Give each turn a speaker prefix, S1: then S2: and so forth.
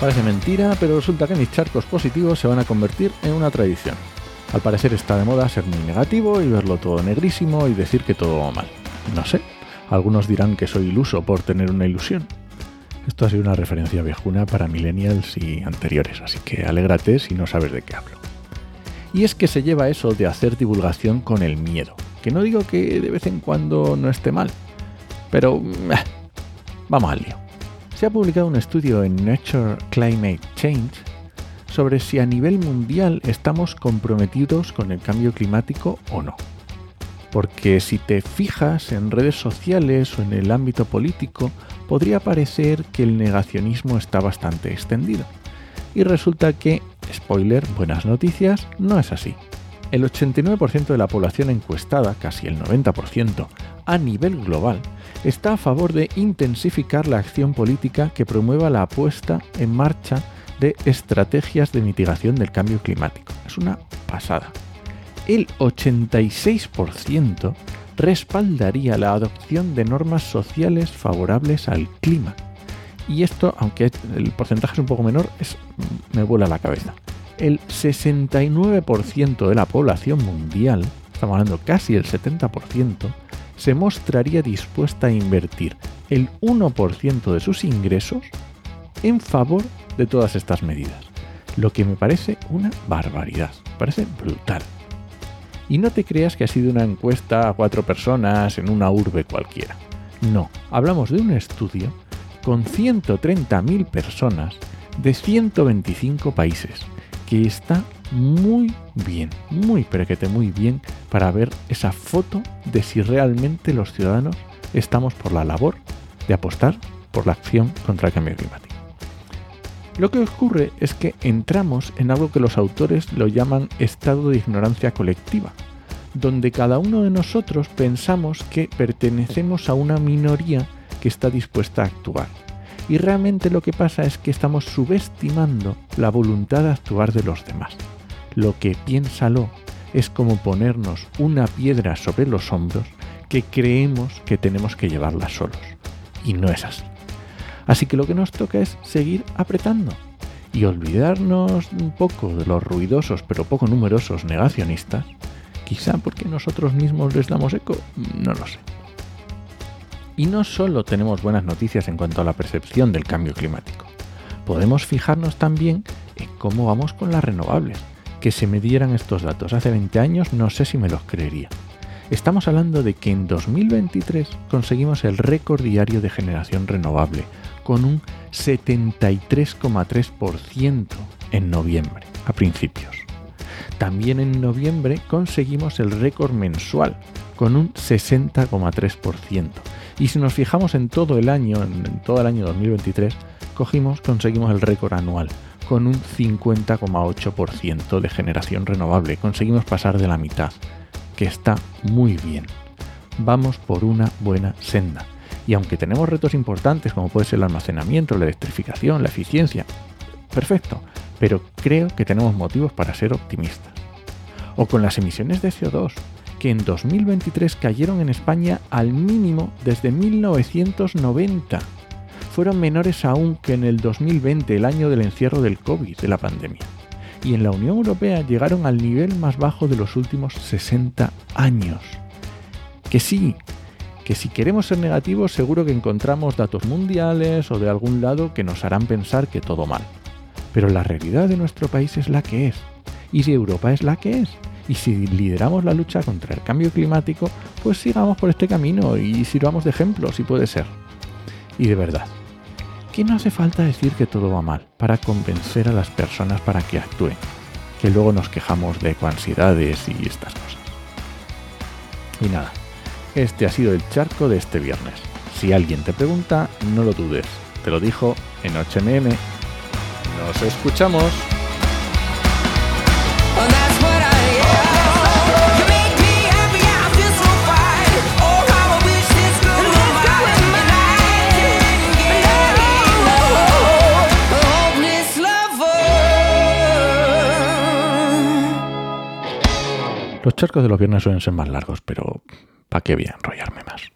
S1: Parece mentira, pero resulta que mis charcos positivos se van a convertir en una tradición. Al parecer está de moda ser muy negativo y verlo todo negrísimo y decir que todo va mal. No sé, algunos dirán que soy iluso por tener una ilusión. Esto ha sido una referencia viejuna para millennials y anteriores, así que alégrate si no sabes de qué hablo. Y es que se lleva eso de hacer divulgación con el miedo, que no digo que de vez en cuando no esté mal, pero eh, vamos al lío se ha publicado un estudio en Nature Climate Change sobre si a nivel mundial estamos comprometidos con el cambio climático o no. Porque si te fijas en redes sociales o en el ámbito político, podría parecer que el negacionismo está bastante extendido. Y resulta que, spoiler, buenas noticias, no es así. El 89% de la población encuestada, casi el 90%, a nivel global, está a favor de intensificar la acción política que promueva la apuesta en marcha de estrategias de mitigación del cambio climático. Es una pasada. El 86% respaldaría la adopción de normas sociales favorables al clima. Y esto, aunque el porcentaje es un poco menor, me vuela la cabeza. El 69% de la población mundial, estamos hablando casi el 70%, se mostraría dispuesta a invertir el 1% de sus ingresos en favor de todas estas medidas, lo que me parece una barbaridad, me parece brutal. Y no te creas que ha sido una encuesta a cuatro personas en una urbe cualquiera. No, hablamos de un estudio con 130.000 personas de 125 países, que está muy bien, muy que muy bien para ver esa foto de si realmente los ciudadanos estamos por la labor de apostar por la acción contra el cambio climático. Lo que ocurre es que entramos en algo que los autores lo llaman estado de ignorancia colectiva, donde cada uno de nosotros pensamos que pertenecemos a una minoría que está dispuesta a actuar y realmente lo que pasa es que estamos subestimando la voluntad de actuar de los demás. Lo que piénsalo es como ponernos una piedra sobre los hombros que creemos que tenemos que llevarla solos. Y no es así. Así que lo que nos toca es seguir apretando y olvidarnos un poco de los ruidosos pero poco numerosos negacionistas, quizá porque nosotros mismos les damos eco, no lo sé. Y no solo tenemos buenas noticias en cuanto a la percepción del cambio climático, podemos fijarnos también en cómo vamos con las renovables. Que se me dieran estos datos hace 20 años no sé si me los creería. Estamos hablando de que en 2023 conseguimos el récord diario de generación renovable, con un 73,3% en noviembre, a principios. También en noviembre conseguimos el récord mensual, con un 60,3%. Y si nos fijamos en todo el año, en todo el año 2023, cogimos, conseguimos el récord anual con un 50,8% de generación renovable. Conseguimos pasar de la mitad, que está muy bien. Vamos por una buena senda. Y aunque tenemos retos importantes como puede ser el almacenamiento, la electrificación, la eficiencia, perfecto, pero creo que tenemos motivos para ser optimistas. O con las emisiones de CO2, que en 2023 cayeron en España al mínimo desde 1990. Fueron menores aún que en el 2020, el año del encierro del COVID, de la pandemia. Y en la Unión Europea llegaron al nivel más bajo de los últimos 60 años. Que sí, que si queremos ser negativos seguro que encontramos datos mundiales o de algún lado que nos harán pensar que todo mal. Pero la realidad de nuestro país es la que es. Y si Europa es la que es, y si lideramos la lucha contra el cambio climático, pues sigamos por este camino y sirvamos de ejemplo, si puede ser. Y de verdad, que no hace falta decir que todo va mal para convencer a las personas para que actúen, que luego nos quejamos de ecoansiedades y estas cosas. Y nada, este ha sido el charco de este viernes. Si alguien te pregunta, no lo dudes. Te lo dijo en 8mm. Nos escuchamos. Los charcos de los viernes suelen ser más largos, pero ¿para qué voy a enrollarme más?